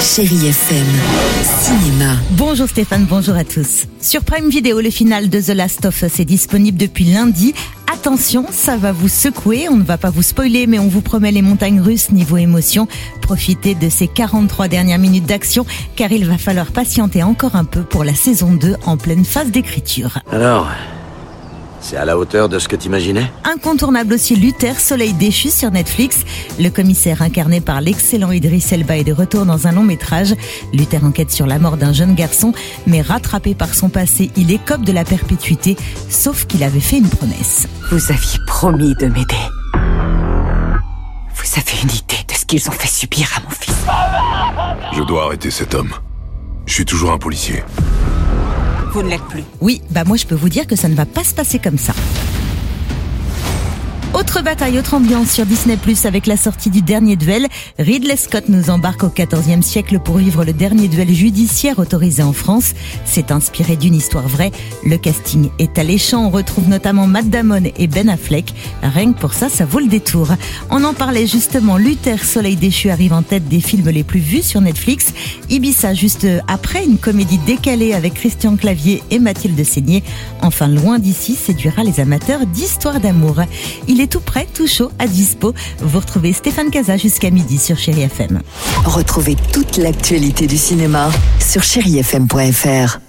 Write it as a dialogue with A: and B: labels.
A: Chérie FM, cinéma.
B: Bonjour Stéphane, bonjour à tous. Sur Prime Video, le final de The Last of Us est disponible depuis lundi. Attention, ça va vous secouer, on ne va pas vous spoiler, mais on vous promet les montagnes russes niveau émotion. Profitez de ces 43 dernières minutes d'action, car il va falloir patienter encore un peu pour la saison 2 en pleine phase d'écriture.
C: Alors, c'est à la hauteur de ce que t'imaginais
B: Incontournable aussi Luther, Soleil déchu sur Netflix. Le commissaire incarné par l'excellent Idris Elba est de retour dans un long métrage. Luther enquête sur la mort d'un jeune garçon, mais rattrapé par son passé, il écope de la perpétuité, sauf qu'il avait fait une promesse.
D: Vous aviez promis de m'aider. Vous avez une idée de ce qu'ils ont fait subir à mon fils
E: Je dois arrêter cet homme. Je suis toujours un policier.
D: Vous ne l'êtes plus.
B: Oui, bah moi je peux vous dire que ça ne va pas se passer comme ça. Autre bataille, autre ambiance sur Disney Plus avec la sortie du dernier duel. Ridley Scott nous embarque au XIVe siècle pour vivre le dernier duel judiciaire autorisé en France. C'est inspiré d'une histoire vraie. Le casting est alléchant. On retrouve notamment Matt Damon et Ben Affleck. Rien que pour ça, ça vaut le détour. On en parlait justement. Luther, Soleil déchu arrive en tête des films les plus vus sur Netflix. Ibiza juste après une comédie décalée avec Christian Clavier et Mathilde Seigné. Enfin, loin d'ici, séduira les amateurs d'histoire d'amour. Il est tout prêt, tout chaud, à dispo. Vous retrouvez Stéphane Casa jusqu'à midi sur Chéri FM.
A: Retrouvez toute l'actualité du cinéma sur chérifm.fr.